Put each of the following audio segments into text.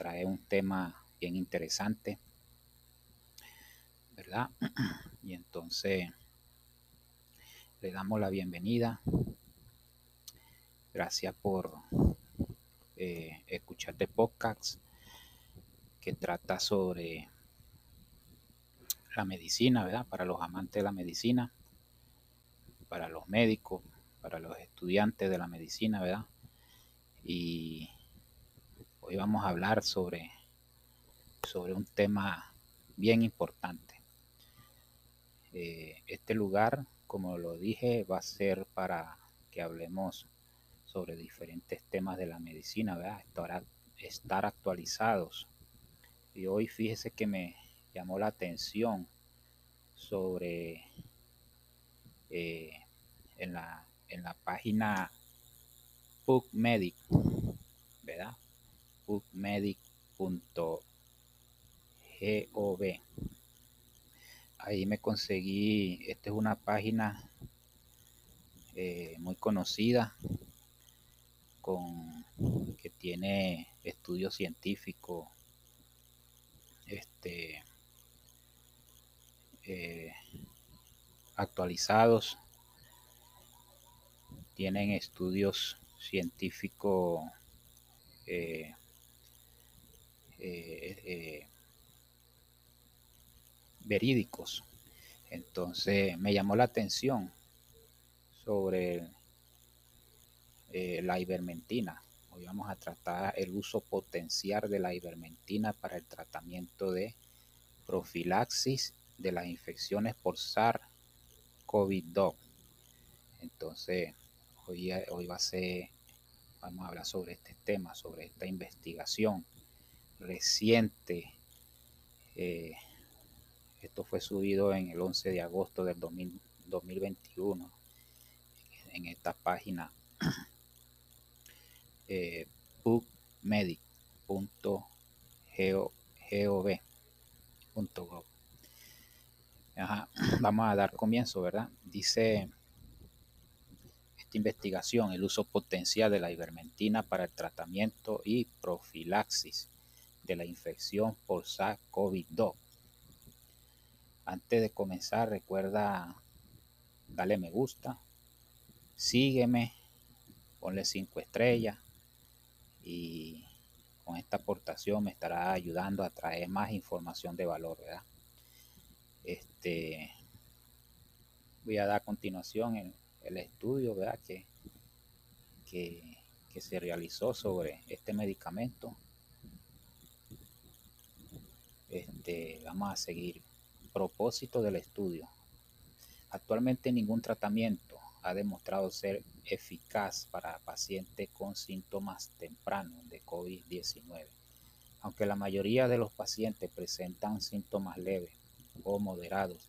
traer un tema bien interesante, ¿verdad? Y entonces le damos la bienvenida. Gracias por eh, escuchar este podcast que trata sobre la medicina, ¿verdad? Para los amantes de la medicina, para los médicos, para los estudiantes de la medicina, ¿verdad? Y hoy vamos a hablar sobre, sobre un tema bien importante. Eh, este lugar, como lo dije, va a ser para que hablemos sobre diferentes temas de la medicina. Estar, actualizados. Y hoy fíjese que me llamó la atención sobre eh, en la en la página PubMedic. PubMedic.gov. Ahí me conseguí, esta es una página eh, muy conocida con que tiene estudios científicos este, eh, actualizados tienen estudios científicos eh, eh, eh, verídicos. Entonces me llamó la atención sobre la ivermentina. Hoy vamos a tratar el uso potencial de la ivermentina para el tratamiento de profilaxis de las infecciones por SARS-CoV-2. Entonces, Hoy, va a ser, vamos a hablar sobre este tema, sobre esta investigación reciente. Eh, esto fue subido en el 11 de agosto del 2021 en esta página eh, bookmedic.gov. Vamos a dar comienzo, ¿verdad? Dice investigación el uso potencial de la ivermentina para el tratamiento y profilaxis la infección por SARS-CoV-2. Antes de comenzar, recuerda darle me gusta, sígueme, ponle 5 estrellas y con esta aportación me estará ayudando a traer más información de valor, ¿verdad? Este, voy a dar continuación el, el estudio ¿verdad? Que, que, se realizó sobre este medicamento. Este, vamos a seguir. Propósito del estudio. Actualmente ningún tratamiento ha demostrado ser eficaz para pacientes con síntomas tempranos de COVID-19. Aunque la mayoría de los pacientes presentan síntomas leves o moderados,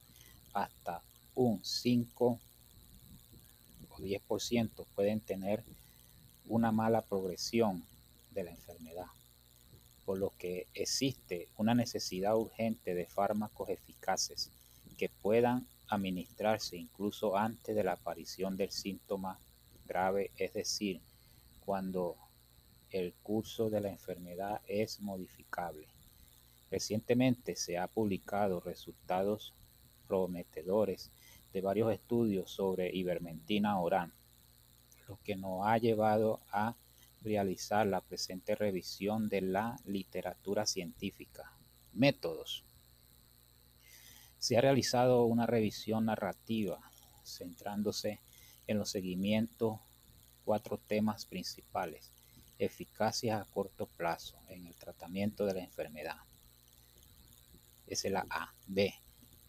hasta un 5 10% pueden tener una mala progresión de la enfermedad, por lo que existe una necesidad urgente de fármacos eficaces que puedan administrarse incluso antes de la aparición del síntoma grave, es decir, cuando el curso de la enfermedad es modificable. Recientemente se ha publicado resultados prometedores de varios estudios sobre ivermentina oral, lo que nos ha llevado a realizar la presente revisión de la literatura científica. Métodos. Se ha realizado una revisión narrativa centrándose en los seguimientos cuatro temas principales. Eficacia a corto plazo en el tratamiento de la enfermedad. Es la A. B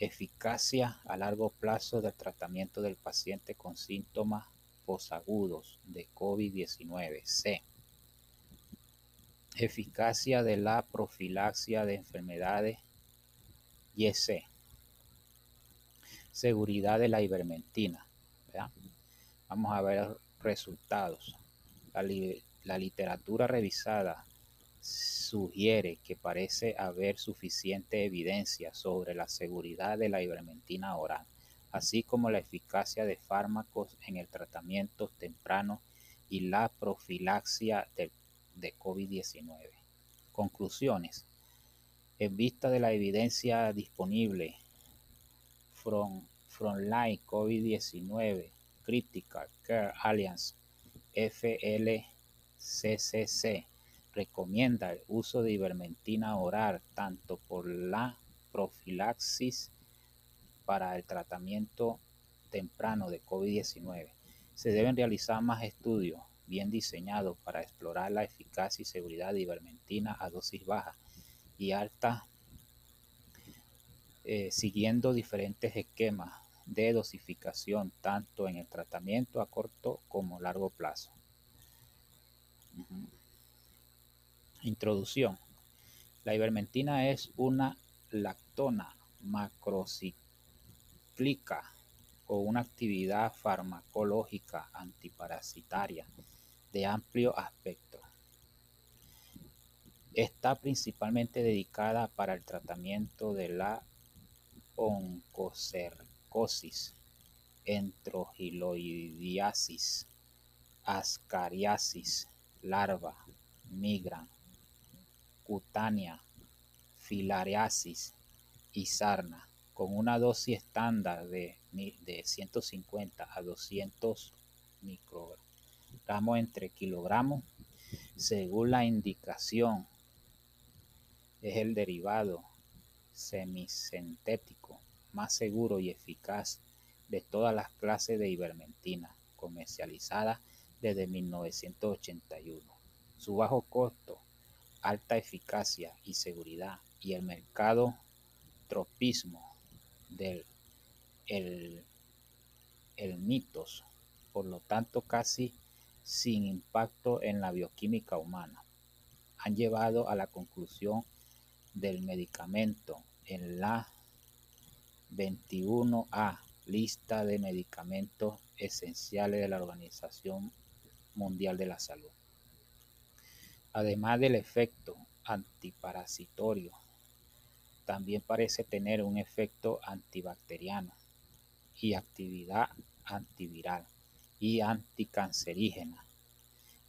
Eficacia a largo plazo del tratamiento del paciente con síntomas posagudos de COVID-19. C. Eficacia de la profilaxia de enfermedades. Y C. Seguridad de la ivermentina. Vamos a ver resultados. La, literatura revisada sugiere que parece haber suficiente evidencia sobre la seguridad de la ivermentina oral, así como la eficacia de fármacos en el tratamiento temprano y la profilaxia de, de COVID-19. Conclusiones. En vista de la evidencia disponible, from, Frontline COVID-19 Critical Care Alliance FLCCC recomienda el uso de ivermectina oral tanto por la profilaxis para el tratamiento temprano de COVID-19. Se deben realizar más estudios bien diseñados para explorar la eficacia y seguridad de ivermectina a dosis baja y alta, eh, siguiendo diferentes esquemas de dosificación tanto en el tratamiento a corto como largo plazo. Introducción. La ivermectina es una lactona macrocíclica con una actividad farmacológica antiparasitaria de amplio aspecto. Está principalmente dedicada para el tratamiento de la oncocercosis, enterogiloidiasis, ascariasis, larva, migra, cutánea, filariasis y sarna, con una dosis estándar de, de 150 a 200 microgramos entre kilogramos, según la indicación. Es el derivado semisintético más seguro y eficaz de todas las clases de ivermectina comercializada desde 1981. Su bajo costo alta eficacia y seguridad y el mercado tropismo del el, el mitos, por lo tanto casi sin impacto en la bioquímica humana, han llevado a la conclusión del medicamento en la 21A lista de medicamentos esenciales de la Organización Mundial de la Salud. Además del efecto antiparasitorio, también parece tener un efecto antibacteriano y actividad antiviral y anticancerígena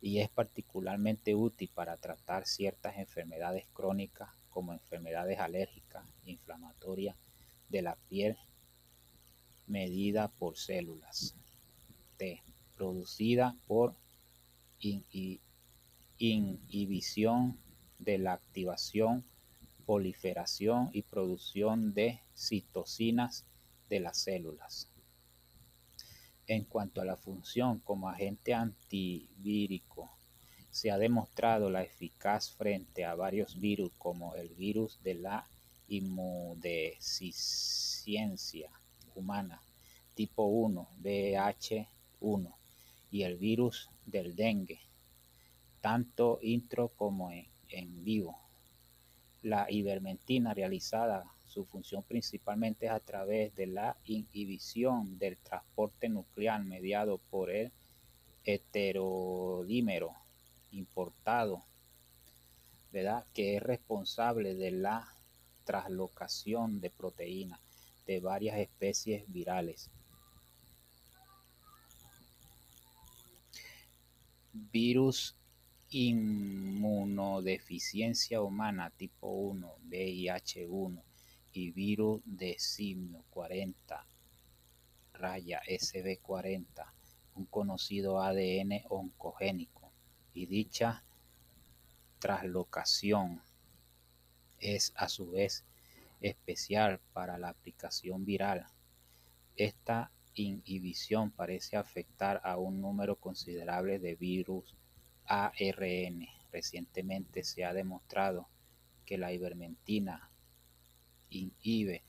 y es particularmente útil para tratar ciertas enfermedades crónicas como enfermedades alérgicas, inflamatorias de la piel medida por células T, producida por inhibición de la activación, proliferación y producción de citocinas de las células. En cuanto a la función como agente antivírico, se ha demostrado la eficaz frente a varios virus como el virus de la inmunodeficiencia humana tipo 1, BH1 y el virus del dengue tanto intro como en, vivo. La ivermectina realizada su función principalmente es a través de la inhibición del transporte nuclear mediado por el heterodímero importado, ¿verdad? que es responsable de la traslocación de proteínas de varias especies virales. Virus inmunodeficiencia humana tipo 1, VIH1 y virus de simio 40 raya SB40, un conocido ADN oncogénico, y dicha traslocación es a su vez especial para la aplicación viral. Esta inhibición parece afectar a un número considerable de virus ARN. Recientemente se ha demostrado que la ivermectina inhibe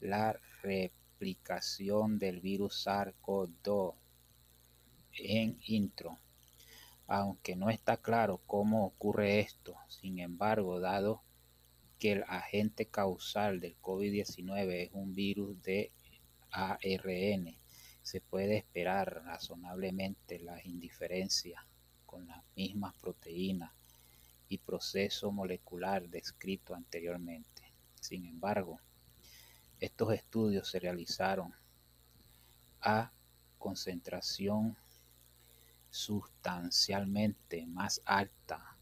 la replicación del virus SARS-CoV-2 en intro. Aunque no está claro cómo ocurre esto, sin embargo, dado que el agente causal del COVID-19 es un virus de ARN, se puede esperar razonablemente la indiferencia con las mismas proteínas y proceso molecular descrito anteriormente. Sin embargo, estos estudios se realizaron a concentración sustancialmente más alta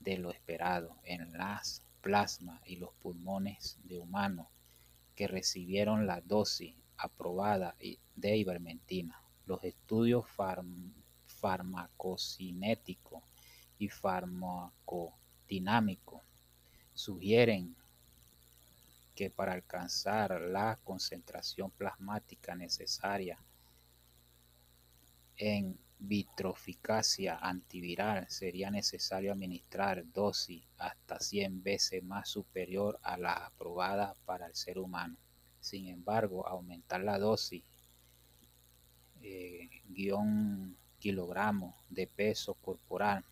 de lo esperado en las plasmas y los pulmones de humanos que recibieron la dosis aprobada de ivermectina. Los estudios farmacocinéticos y farmacodinámicos sugieren que para alcanzar la concentración plasmática necesaria en vitroficacia antiviral sería necesario administrar dosis hasta 100 veces más superior a la aprobada para el ser humano. Sin embargo, aumentar la dosis eh, guion kilogramos de peso corporal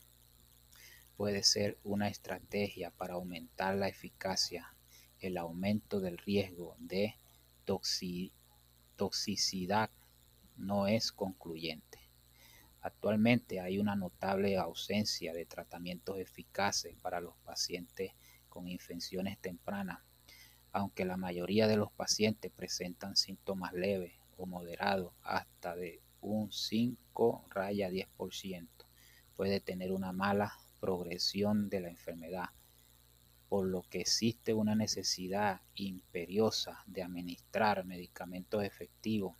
puede ser una estrategia para aumentar la eficacia, el aumento del riesgo de toxicidad no es concluyente. Actualmente hay una notable ausencia de tratamientos eficaces para los pacientes con infecciones tempranas, aunque la mayoría de los pacientes presentan síntomas leves o moderados hasta de un 5 raya 10%. Puede tener una mala progresión de la enfermedad, por lo que existe una necesidad imperiosa de administrar medicamentos efectivos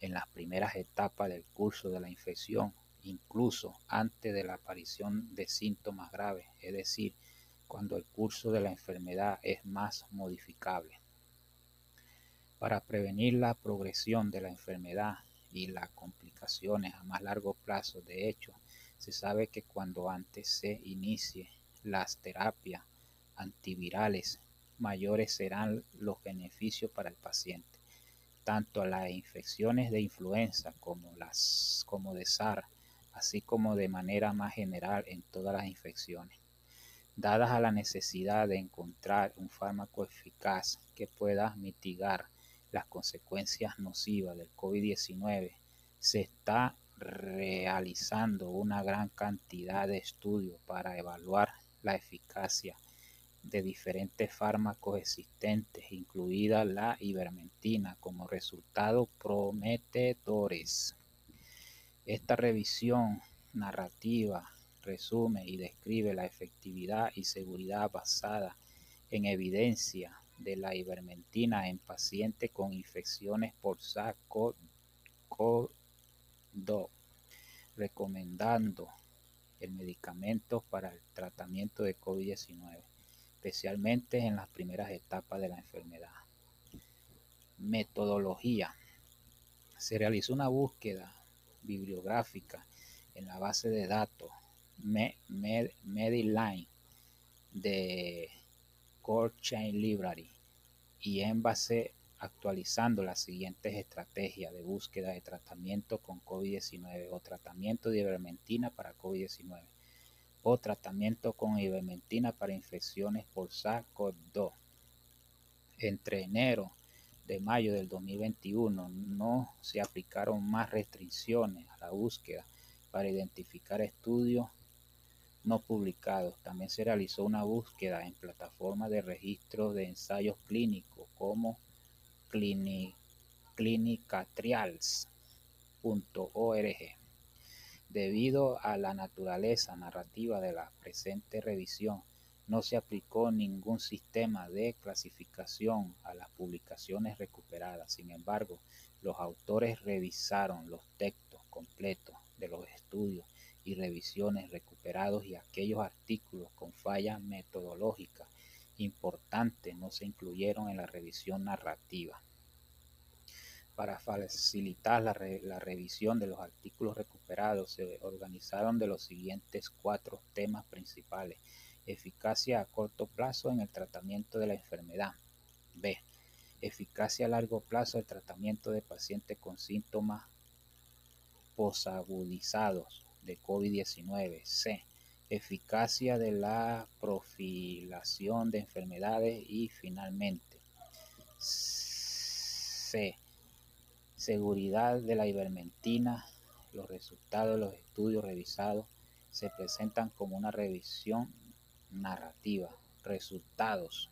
en las primeras etapas del curso de la infección incluso antes de la aparición de síntomas graves, es decir, cuando el curso de la enfermedad es más modificable. Para prevenir la progresión de la enfermedad y las complicaciones a más largo plazo, de hecho, se sabe que cuando antes se inicie las terapias antivirales, mayores serán los beneficios para el paciente. Tanto las infecciones de influenza como las como de SARS así como de manera más general en todas las infecciones. Dadas a la necesidad de encontrar un fármaco eficaz que pueda mitigar las consecuencias nocivas del COVID-19, se está realizando una gran cantidad de estudios para evaluar la eficacia de diferentes fármacos existentes, incluida la ivermectina, como resultados prometedores. Esta revisión narrativa resume y describe la efectividad y seguridad basada en evidencia de la ivermectina en pacientes con infecciones por SARS-CoV-2, recomendando el medicamento para el tratamiento de COVID-19, especialmente en las primeras etapas de la enfermedad. Metodología. Se realizó una búsqueda bibliográfica en la base de datos Medline de Core Chain Library y en base actualizando las siguientes estrategias de búsqueda de tratamiento con COVID-19 o tratamiento de ivermectina para COVID-19 o tratamiento con ivermectina para infecciones por SARS-CoV-2. Entre enero de mayo del 2021 no se aplicaron más restricciones a la búsqueda para identificar estudios no publicados. También se realizó una búsqueda en plataformas de registro de ensayos clínicos como clinicatrials.org. Debido a la naturaleza narrativa de la presente revisión, no se aplicó ningún sistema de clasificación a las publicaciones recuperadas. Sin embargo, los autores revisaron los textos completos de los estudios y revisiones recuperados y aquellos artículos con fallas metodológicas importantes no se incluyeron en la revisión narrativa. Para facilitar la, la, revisión de los artículos recuperados se organizaron de los siguientes cuatro temas principales Eficacia a corto plazo en el tratamiento de la enfermedad. B. Eficacia a largo plazo del tratamiento de pacientes con síntomas posagudizados de COVID-19. C. Eficacia de la profilación de enfermedades y finalmente C. Seguridad de la ivermectina. Los resultados de los estudios revisados se presentan como una revisión narrativa, resultados,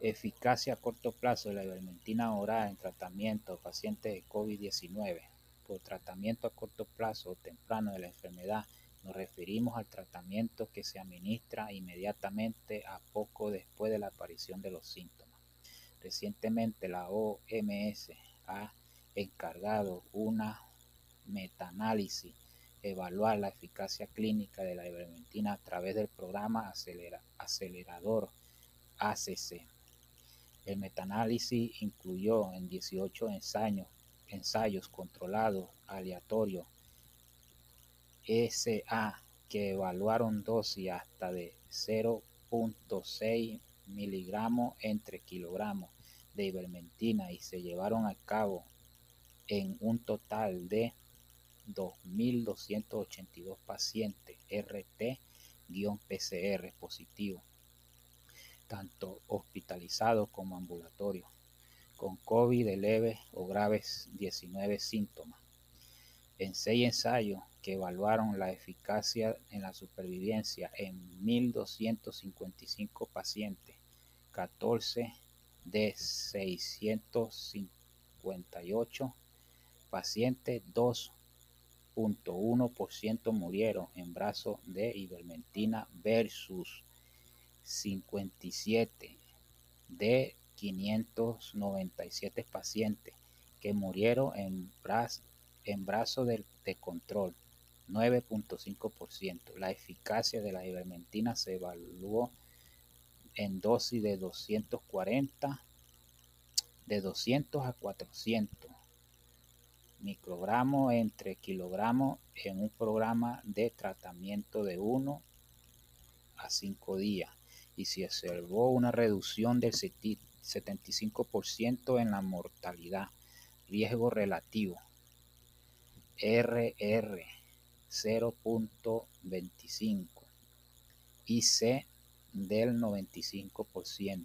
eficacia a corto plazo de la ivermectina oral en tratamiento de pacientes de COVID-19. Por tratamiento a corto plazo o temprano de la enfermedad, nos referimos al tratamiento que se administra inmediatamente a poco después de la aparición de los síntomas. Recientemente la OMS ha encargado una metaanálisis evaluar la eficacia clínica de la ivermectina a través del programa acelerador ACC. El metaanálisis incluyó en 18 ensayos, ensayos controlados aleatorios SA que evaluaron dosis hasta de 0.6 miligramos entre kilogramos de ivermectina y se llevaron a cabo en un total de 2.282 pacientes RT-PCR positivos, tanto hospitalizados como ambulatorios, con COVID de leves o graves 19 síntomas. En seis ensayos que evaluaron la eficacia en la supervivencia en 1.255 pacientes, 14 de 658 pacientes, 2.1% murieron en brazos de ivermectina versus 57 de 597 pacientes que murieron en, brazos en brazos de, de control. 9.5%. La eficacia de la ivermectina se evaluó en dosis de 240, de 200 a 400 microgramos entre kilogramos en un programa de tratamiento de 1 a 5 días y se observó una reducción del 75% en la mortalidad, riesgo relativo, RR 0.25 y C del 95%,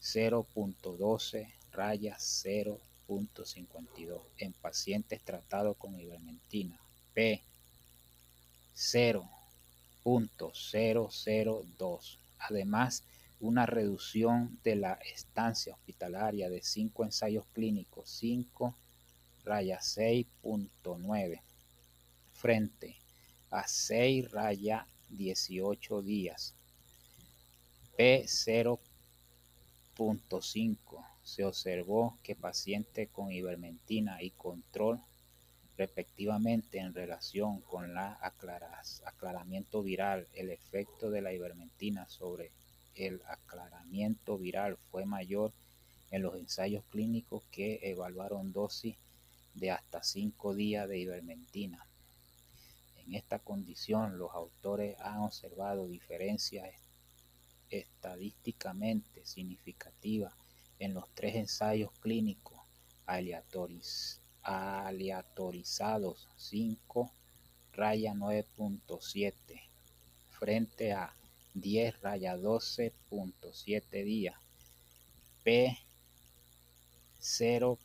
0.12 raya 0.52 en pacientes tratados con ivermectina, P 0.002. Además, una reducón de la estancia hospitalaria de 5 ensayos clínicos, 5 raya 6.9 frente a 6 raya 18 días. P 0.5 se observó que pacientes con ivermectina y control respectivamente en relación con la aclaramiento viral, el efecto de la ivermectina sobre el aclaramiento viral fue mayor en los ensayos clínicos que evaluaron dosis de hasta 5 días de ivermectina. En esta condición, los autores han observado diferencias estadísticamente significativas en los tres ensayos clínicos aleatorizados 5 raya 9.7 frente a 10 raya 12.7 días P 0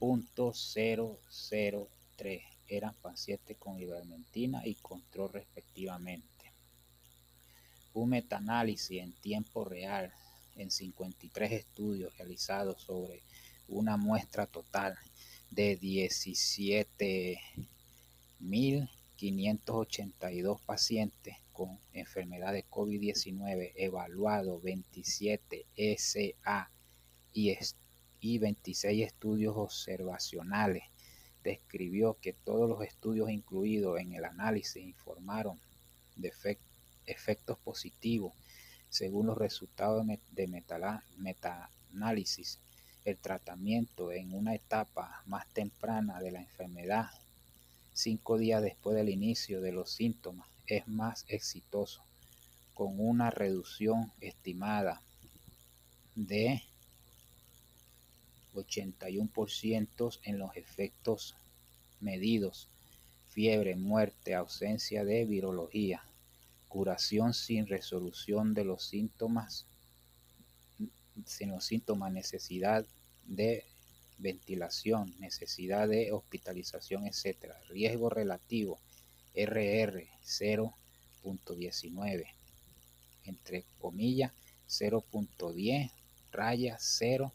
.003 eran pacientes con ivermectina y control respectivamente. Un metaanálisis en tiempo real en 53 estudios realizados sobre una muestra total de 17.582 pacientes con enfermedad de COVID-19 evaluado 27 SA y y 26 estudios observacionales. Describió que todos los estudios incluidos en el análisis informaron de efectos positivos según los resultados de metaanálisis. El tratamiento en una etapa más temprana de la enfermedad, cinco días después del inicio de los síntomas, es más exitoso, con una reducción estimada de 81% en los efectos medidos, fiebre, muerte, ausencia de virología, curación sin resolución de los síntomas, sin los síntomas, necesidad de ventilación, necesidad de hospitalización, etc. Riesgo relativo, RR 0.19, entre comillas 0.10, raya 0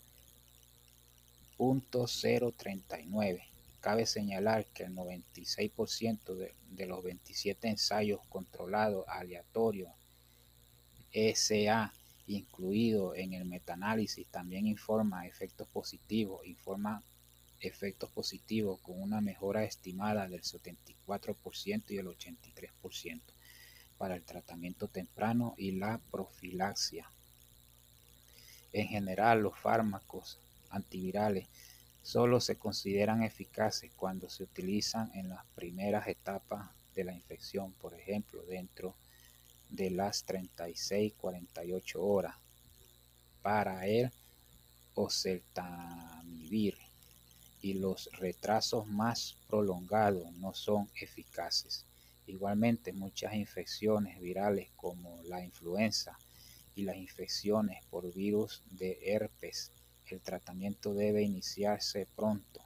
0.039 Cabe señalar que el 96% de, de, los 27 ensayos controlados aleatorios ESA incluido en el metaanálisis también informa efectos positivos, informa efectos positivos con una mejora estimada del 74% y el 83% para el tratamiento temprano y la profilaxia. En general, los fármacos antivirales solo se consideran eficaces cuando se utilizan en las primeras etapas de la infección, por ejemplo, dentro de las 36-48 horas para el oseltamivir y los retrasos más prolongados no son eficaces. Igualmente, muchas infecciones virales como la influenza y las infecciones por virus de herpes, el tratamiento debe iniciarse pronto.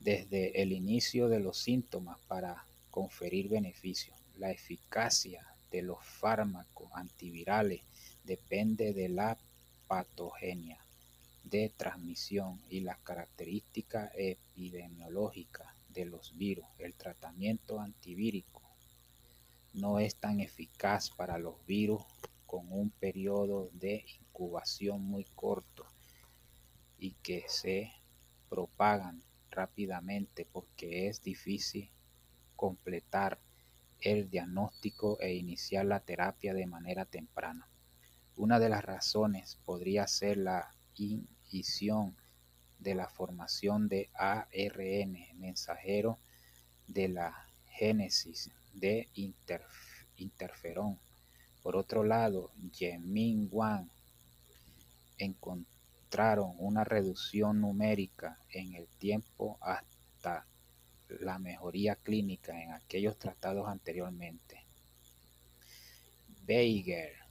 Desde el inicio de los síntomas para conferir beneficios. La eficacia de los fármacos antivirales depende de la patogenia de transmisión y las características epidemiológicas de los virus. El tratamiento antivírico no es tan eficaz para los virus con un periodo de incubación muy corto y que se propagan rápidamente porque es difícil completar el diagnóstico e iniciar la terapia de manera temprana. Una de las razones podría ser la de la formación de ARN mensajero de la génesis de interferón. Por otro lado, Yemin Wang encontraron una reducción numérica en el tiempo hasta la mejoría clínica en aquellos tratados anteriormente. Beiger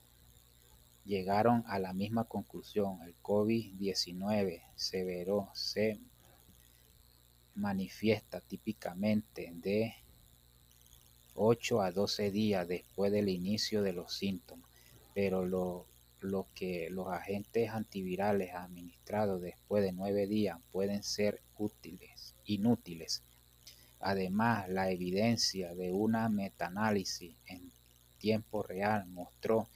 llegaron a la misma conclusión. El COVID-19 severo se manifiesta típicamente de 8 a 12 días después del inicio de los síntomas, pero lo, lo que los agentes antivirales administrados después de 9 días pueden ser útiles, inútiles Además, la evidencia de una metaanálisis en tiempo real mostró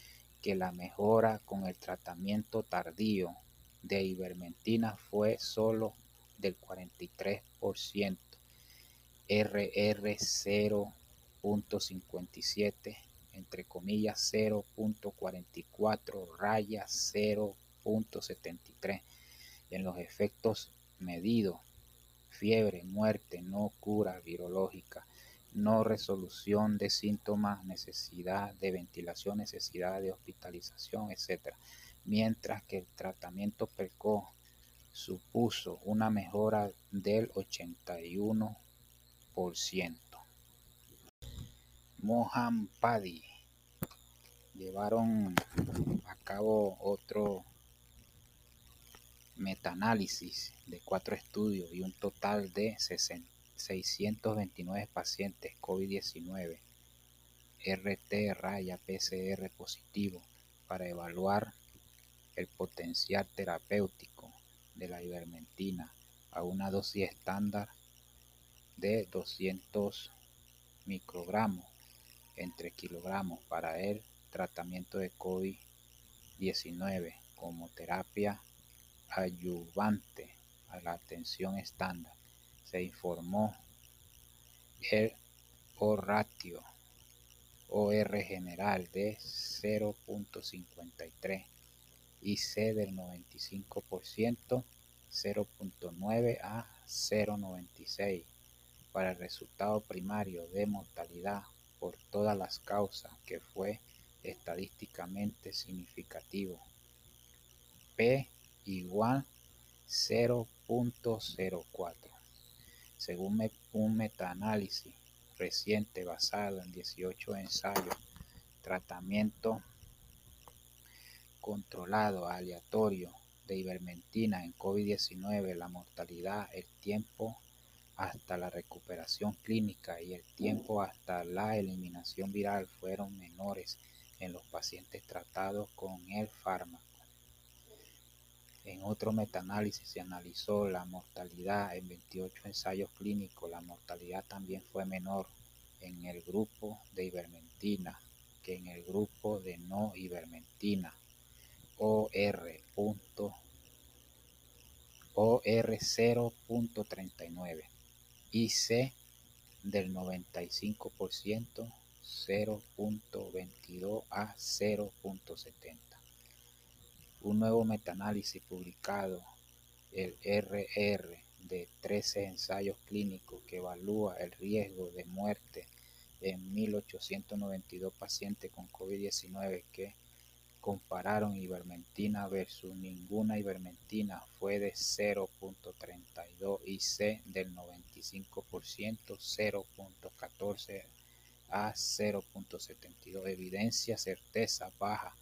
que la mejora con el tratamiento tardío de ivermectina fue solo del 43%, RR 0.57, entre comillas 0.44, raya 0.73 en los efectos medidos fiebre, muerte, no cura virológica, no resolución de síntomas, necesidad de ventilación, necesidad de hospitalización, etc. Mientras que el tratamiento precoz supuso una mejora del 81%. Padi llevaron a cabo otro metaanálisis de cuatro estudios y un total de 629 pacientes COVID-19 RT raya PCR positivo para evaluar el potencial terapéutico de la ivermectina a una dosis estándar de 200 microgramos entre kilogramos para el tratamiento de COVID-19 como terapia ayudante a la atención estándar. Se informó el O ratio OR general de 0.53 y C del 95% 0.9 a 0.96 para el resultado primario de mortalidad por todas las causas que fue estadísticamente significativo. P igual 0.04. Según un metaanálisis reciente basado en 18 ensayos, tratamiento controlado aleatorio de ivermectina en COVID-19, la mortalidad, el tiempo hasta la recuperación clínica y el tiempo hasta la eliminación viral fueron menores en los pacientes tratados con el fármaco En otro metaanálisis se analizó la mortalidad en 28 ensayos clínicos. La mortalidad también fue menor en el grupo de ivermectina que en el grupo de no ivermectina. OR. OR 0.39 y C del 95% 0.22 a 0.70. Un nuevo metaanálisis publicado, el RR, de 13 ensayos clínicos que evalúa el riesgo de muerte en 1892 pacientes con COVID-19 que compararon ivermectina versus ninguna ivermectina fue de 0.32 y C del 95% 0.14 a 0.72. Evidencia certeza baja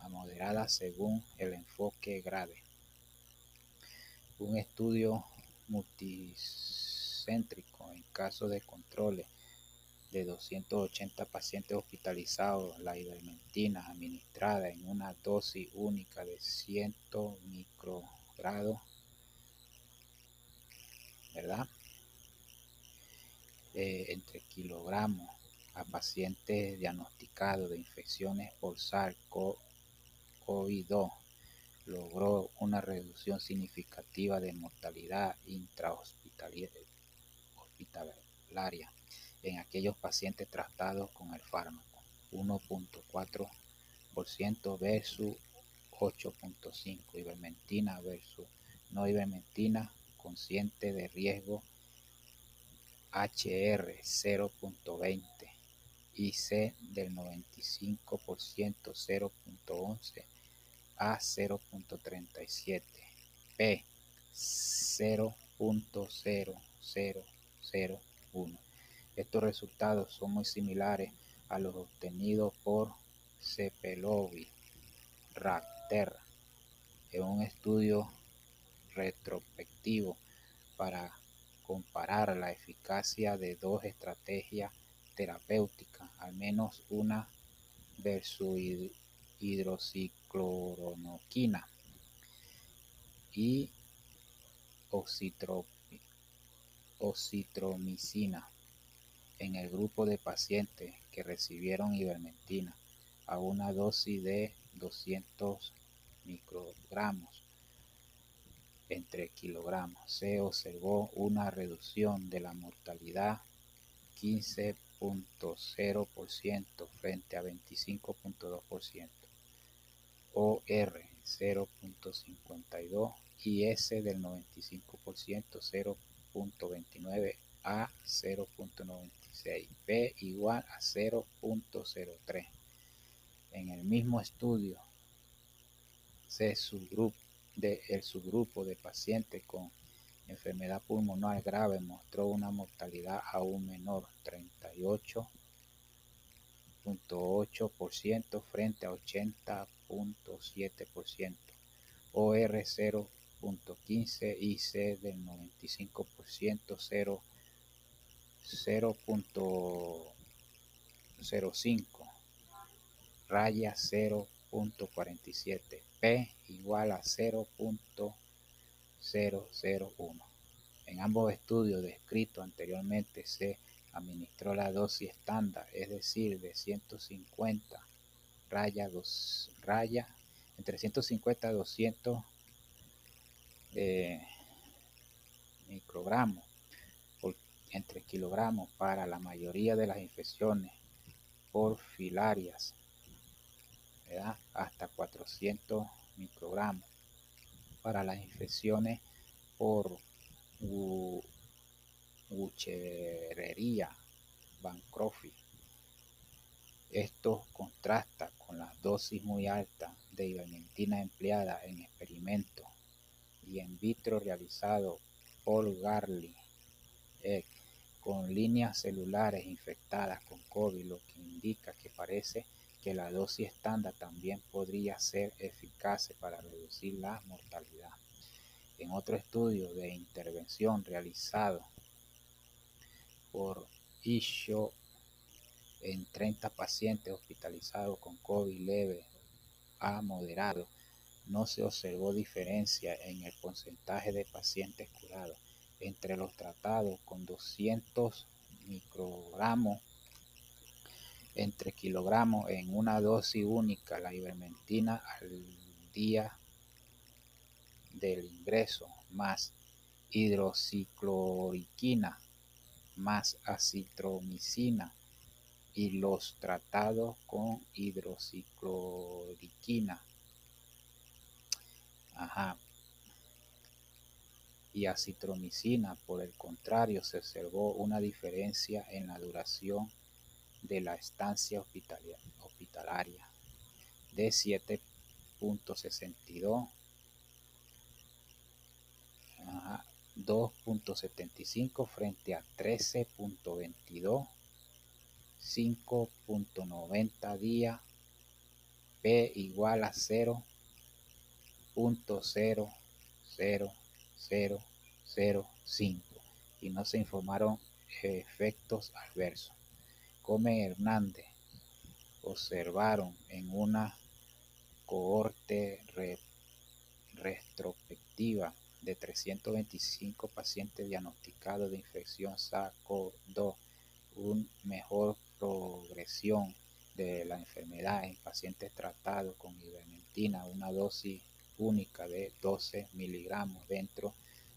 a moderada según el enfoque grave. Un estudio multicéntrico en caso de controles de 280 pacientes hospitalizados, la ivermectina administrada en una dosis única de 100 microgrados, ¿verdad? Eh, entre kilogramos a pacientes diagnosticados de infecciones por SARS-CoV-2 logró una reducción significativa de mortalidad intrahospitalaria en aquellos pacientes tratados con el fármaco, 1.4% versus 8.5 ivermectina versus no ivermectina consciente de riesgo HR 0.20 y C del 95% 0.11 a 0.37 P 0.0001 estos resultados son muy similares a los obtenidos por Cepelovi Rapter en un estudio retrospectivo para comparar la eficacia de dos estrategias terapéuticas, al menos una versus hidroxicloroquina y oxitromicina en el grupo de pacientes que recibieron ivermectina a una dosis de 200 microgramos entre kilogramos. Se observó una reducción de la mortalidad 15.0% frente a 25.2%, OR 0.52 y S del 95% 0.29 a 0.90 P igual a 0.03. En el mismo estudio, el subgrupo de pacientes con enfermedad pulmonar grave mostró una mortalidad aún menor, 38.8% frente a 80.7%, OR 0.15 y C del 95%, 0 0.05 raya 0.47 P igual a 0.001. En ambos estudios descritos anteriormente se administró la dosis estándar, es decir, de 150 raya 2 raya entre 150 a 200 eh, microgramos entre kilogramos para la mayoría de las infecciones porfilarias, hasta 400 microgramos para las infecciones por Wuchereria Bancrofi. Esto contrasta con las dosis muy altas de ivermectina empleada en experimentos y en vitro realizado por Garley con líneas celulares infectadas con COVID, lo que indica que parece que la dosis estándar también podría ser eficaz para reducir la mortalidad. En otro estudio de intervención realizado por ISHO en 30 pacientes hospitalizados con COVID leve a moderado, no se observó diferencia en el porcentaje de pacientes curados. Entre los tratados con 200 microgramos entre kilogramos en una dosis única la ivermectina al día del ingreso más hidroxicloroquina más acitromicina y los tratados con hidroxicloroquina Ajá. y acitromicina. Por el contrario, se observó una diferencia en la duración de la estancia hospitalaria de 7.62 2.75 frente a 13.22 5.90 días P igual a 0.00005 y no se informaron efectos adversos. Come Hernández observaron en una cohorte retrospectiva de 325 pacientes diagnosticados de infección SARS-CoV-2 una mejor progresión de la enfermedad en pacientes tratados con ivermectina, una dosis única de 12 miligramos dentro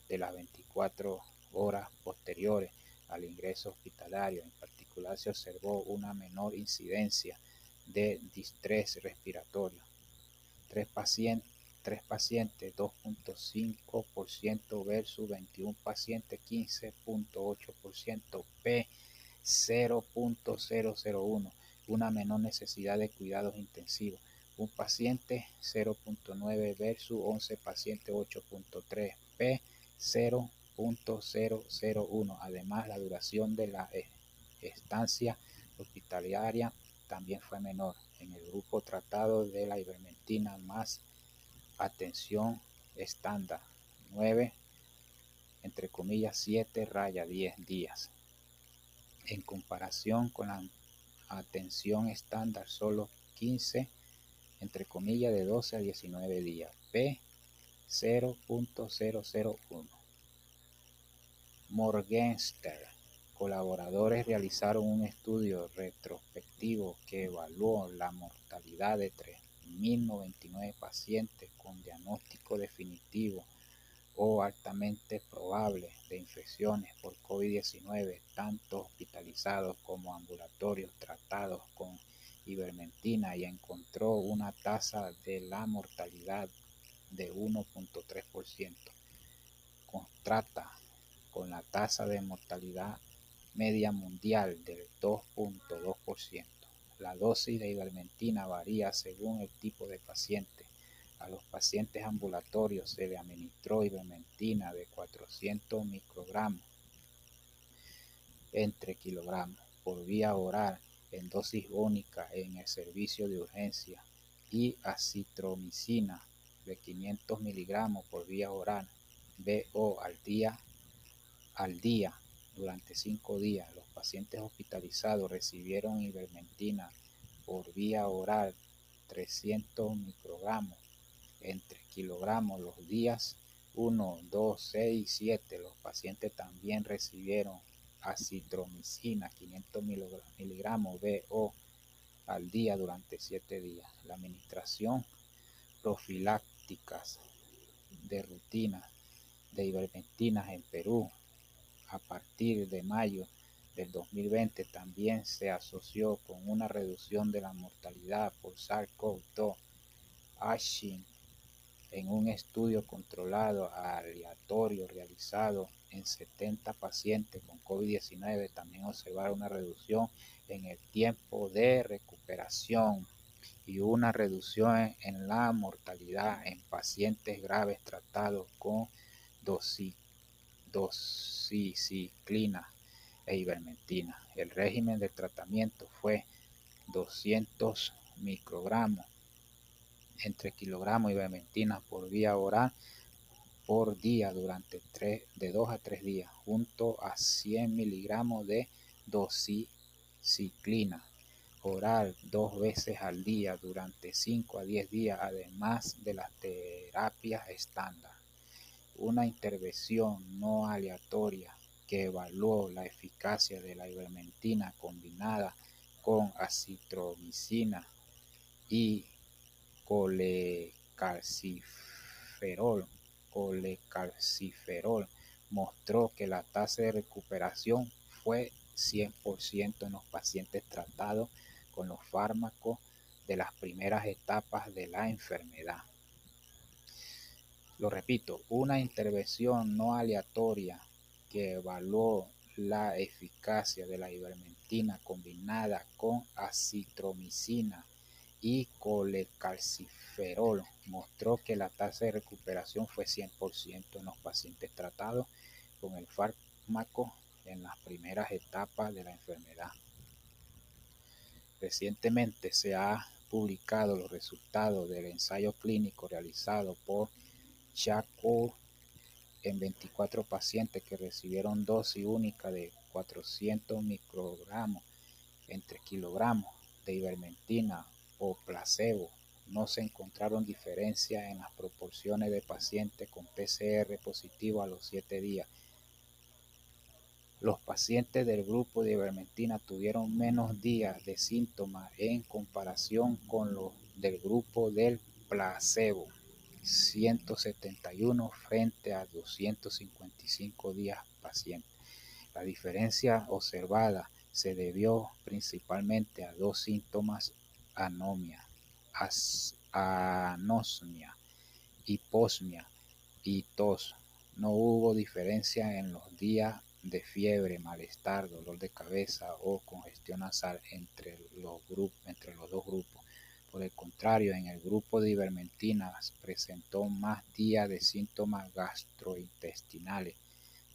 de las 24 horas posteriores al ingreso hospitalario. En particular se observó una menor incidencia de distrés respiratorio. Tres pacientes, tres pacientes 2.5% versus 21 pacientes 15.8%, P 0.001, una menor necesidad de cuidados intensivos. Un paciente 0.9 versus 11 pacientes 8.3, P 0.001. Además, la duración de la estancia hospitalaria también fue menor. En el grupo tratado de la ivermectina más atención estándar 9 entre comillas 7 raya 10 días en comparación con la atención estándar solo 15 entre comillas de 12 a 19 días. P 0.001 Morgenstern. Colaboradores realizaron un estudio retrospectivo que evaluó la mortalidad de 3.099 pacientes con diagnóstico definitivo o altamente probable de infecciones por COVID-19, tanto hospitalizados como ambulatorios tratados con ivermectina y encontró una tasa de la mortalidad de 1.3%. Contrata con la tasa de mortalidad media mundial del 2.2%. La dosis de ivermectina varía según el tipo de paciente a los pacientes ambulatorios se le administró ivermectina de 400 microgramos entre kilogramos por vía oral en dosis única en el servicio de urgencia y acitromicina de 500 miligramos por vía oral BO al día al día durante cinco días. Los pacientes hospitalizados recibieron ivermectina por vía oral 300 microgramos entre kilogramos los días 1, 2, 6 y 7. Los pacientes también recibieron acitromicina 500 miligramos BO al día durante 7 días. La administración profilácticas de rutina de ivermectinas en Perú a partir de mayo del 2020 también se asoció con una reducción de la mortalidad por SARS-CoV-2 en un estudio controlado aleatorio realizado en 70 pacientes con COVID-19 también observaron una reducción en el tiempo de recuperación y una reducción en la mortalidad en pacientes graves tratados con doxiciclina e ivermectina. El régimen de tratamiento fue 200 microgramos entre kilogramos y ivermectina por vía oral por día durante de 2 a 3 días, junto a 100 miligramos de doxiciclina oral dos veces al día durante 5 a 10 días, además de las terapias estándar. Una intervención no aleatoria que evaluó la eficacia de la ivermectina combinada con acitromicina y colecalciferol, colecalciferol mostró que la tasa de recuperación fue 100% en los pacientes tratados con los fármacos de las primeras etapas de la enfermedad. Lo repito, una intervención no aleatoria que evaluó la eficacia de la ivermectina combinada con acitromicina y colecalciferol mostró que la tasa de recuperación fue 100% en los pacientes tratados con el fármaco en las primeras etapas de la enfermedad. Recientemente se ha publicado los resultados del ensayo clínico realizado por Chaco en 24 pacientes que recibieron dosis única de 400 microgramos entre kilogramos de ivermectina o placebo. No se encontraron diferencias en las proporciones de pacientes con PCR positivo a los 7 días los pacientes del grupo de ivermectina tuvieron menos días de síntomas en comparación con los del grupo del placebo, 171 frente a 255 días pacientes. La diferencia observada se debió principalmente a dos síntomas anomia, anosmia, hiposmia y tos. No hubo diferencia en los días de fiebre, malestar, dolor de cabeza o congestión nasal entre los, entre los dos grupos. Por el contrario, en el grupo de ivermectina presentó más días de síntomas gastrointestinales,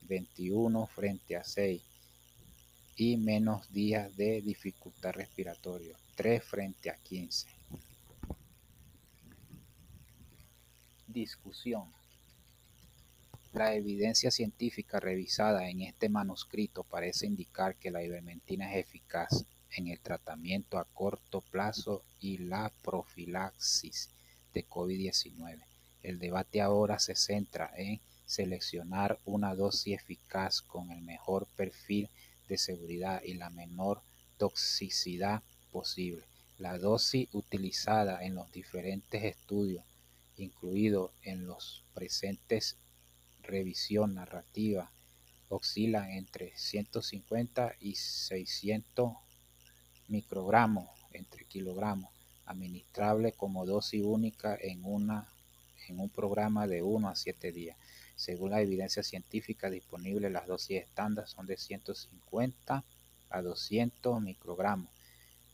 21 frente a 6, y menos días de dificultad respiratoria, 3 frente a 15. Discusión. La evidencia científica revisada en este manuscrito parece indicar que la ivermectina es eficaz en el tratamiento a corto plazo y la profilaxis de COVID-19. El debate ahora se centra en seleccionar una dosis eficaz con el mejor perfil de seguridad y la menor toxicidad La dosis utilizada en los diferentes estudios, incluidos en los presentes revisión narrativa oscilan entre 150 y 600 microgramos entre kilogramos, administrable como dosis única en, una, en un programa de 1 a 7 días. Según la evidencia científica disponible, las dosis estándar son de 150 a 200 microgramos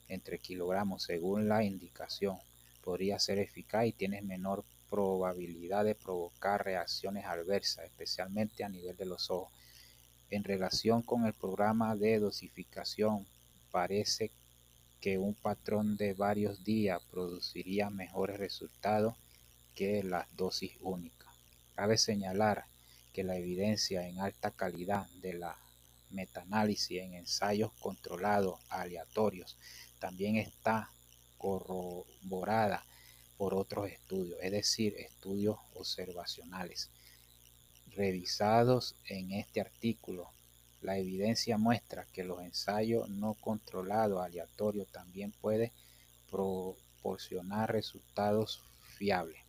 entre kilogramos según la indicación. Podría ser eficaz y tiene menor probabilidad de provocar reacciones adversas, especialmente a nivel de los ojos. En relación con el programa de dosificación, parece que un patrón de varios días produciría mejores resultados que las dosis únicas. Cabe señalar que la evidencia en alta calidad de la metaanálisis en ensayos controlados aleatorios también está corroborada por otros estudios, es decir, estudios observacionales. Revisados en este artículo, la evidencia muestra que los ensayos no controlados aleatorios también pueden proporcionar resultados fiables.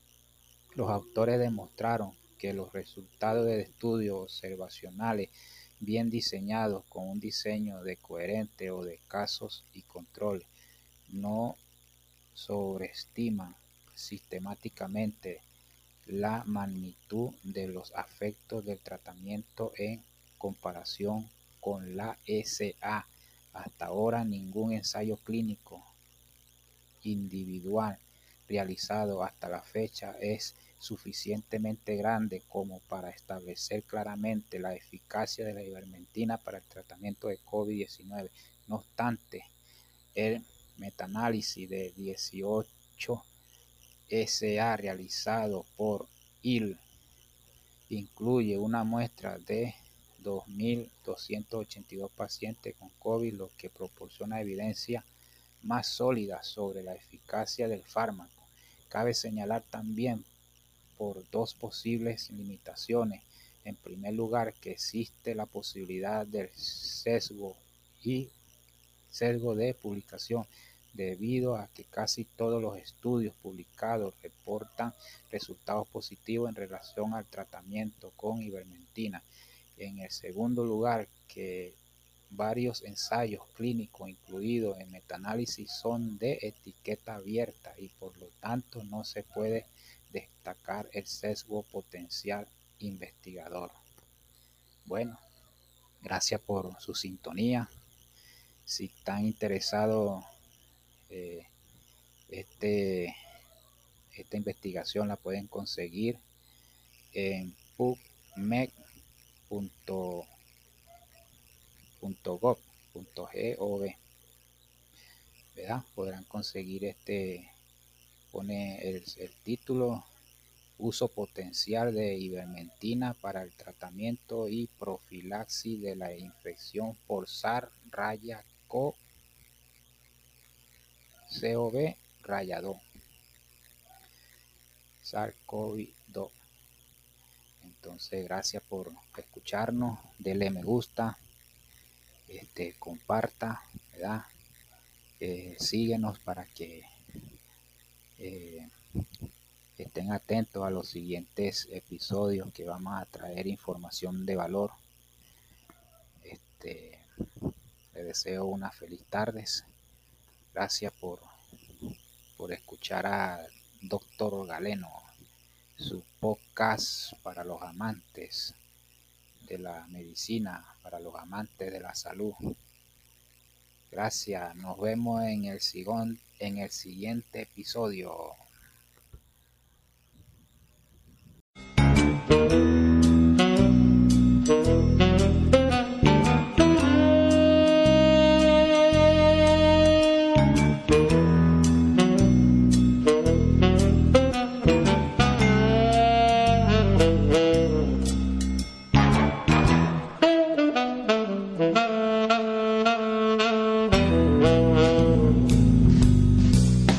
Los autores demostraron que los resultados de estudios observacionales bien diseñados con un diseño de coherente o de casos y controles no sobreestiman sistemáticamente la magnitud de los efectos del tratamiento en comparación con la SA. Hasta ahora ningún ensayo clínico individual realizado hasta la fecha es suficientemente grande como para establecer claramente la eficacia de la ivermectina para el tratamiento de COVID-19. No obstante, el metaanálisis de 18 SA realizado por IL incluye una muestra de 2.282 pacientes con COVID, lo que proporciona evidencia más sólidas sobre la eficacia del fármaco. Cabe señalar también por dos posibles limitaciones. En primer lugar, que existe la posibilidad del sesgo y sesgo de publicación debido a que casi todos los estudios publicados reportan resultados positivos en relación al tratamiento con ivermectina. En el segundo lugar, que varios ensayos clínicos incluidos en metaanálisis son de etiqueta abierta y por lo tanto no se puede destacar el sesgo potencial investigador. Bueno, gracias por su sintonía. Si están interesados, eh, este, esta investigación la pueden conseguir en pubmed.gov.gov. Podrán conseguir este, pone el, título uso potencial de ivermectina para el tratamiento y profilaxis de la infección por SARS raya CoV rayado SARS-CoV-2. Entonces, gracias por escucharnos. Dele me gusta, este, comparta, ¿verdad? Eh, síguenos para que eh, estén atentos a los siguientes episodios que vamos a traer información de valor. Este, le deseo una feliz tardes. Gracias por, por escuchar a Doctor Galeno, su podcast para los amantes de la medicina, para los amantes de la salud. Gracias, nos vemos en el, sigón, en el siguiente episodio.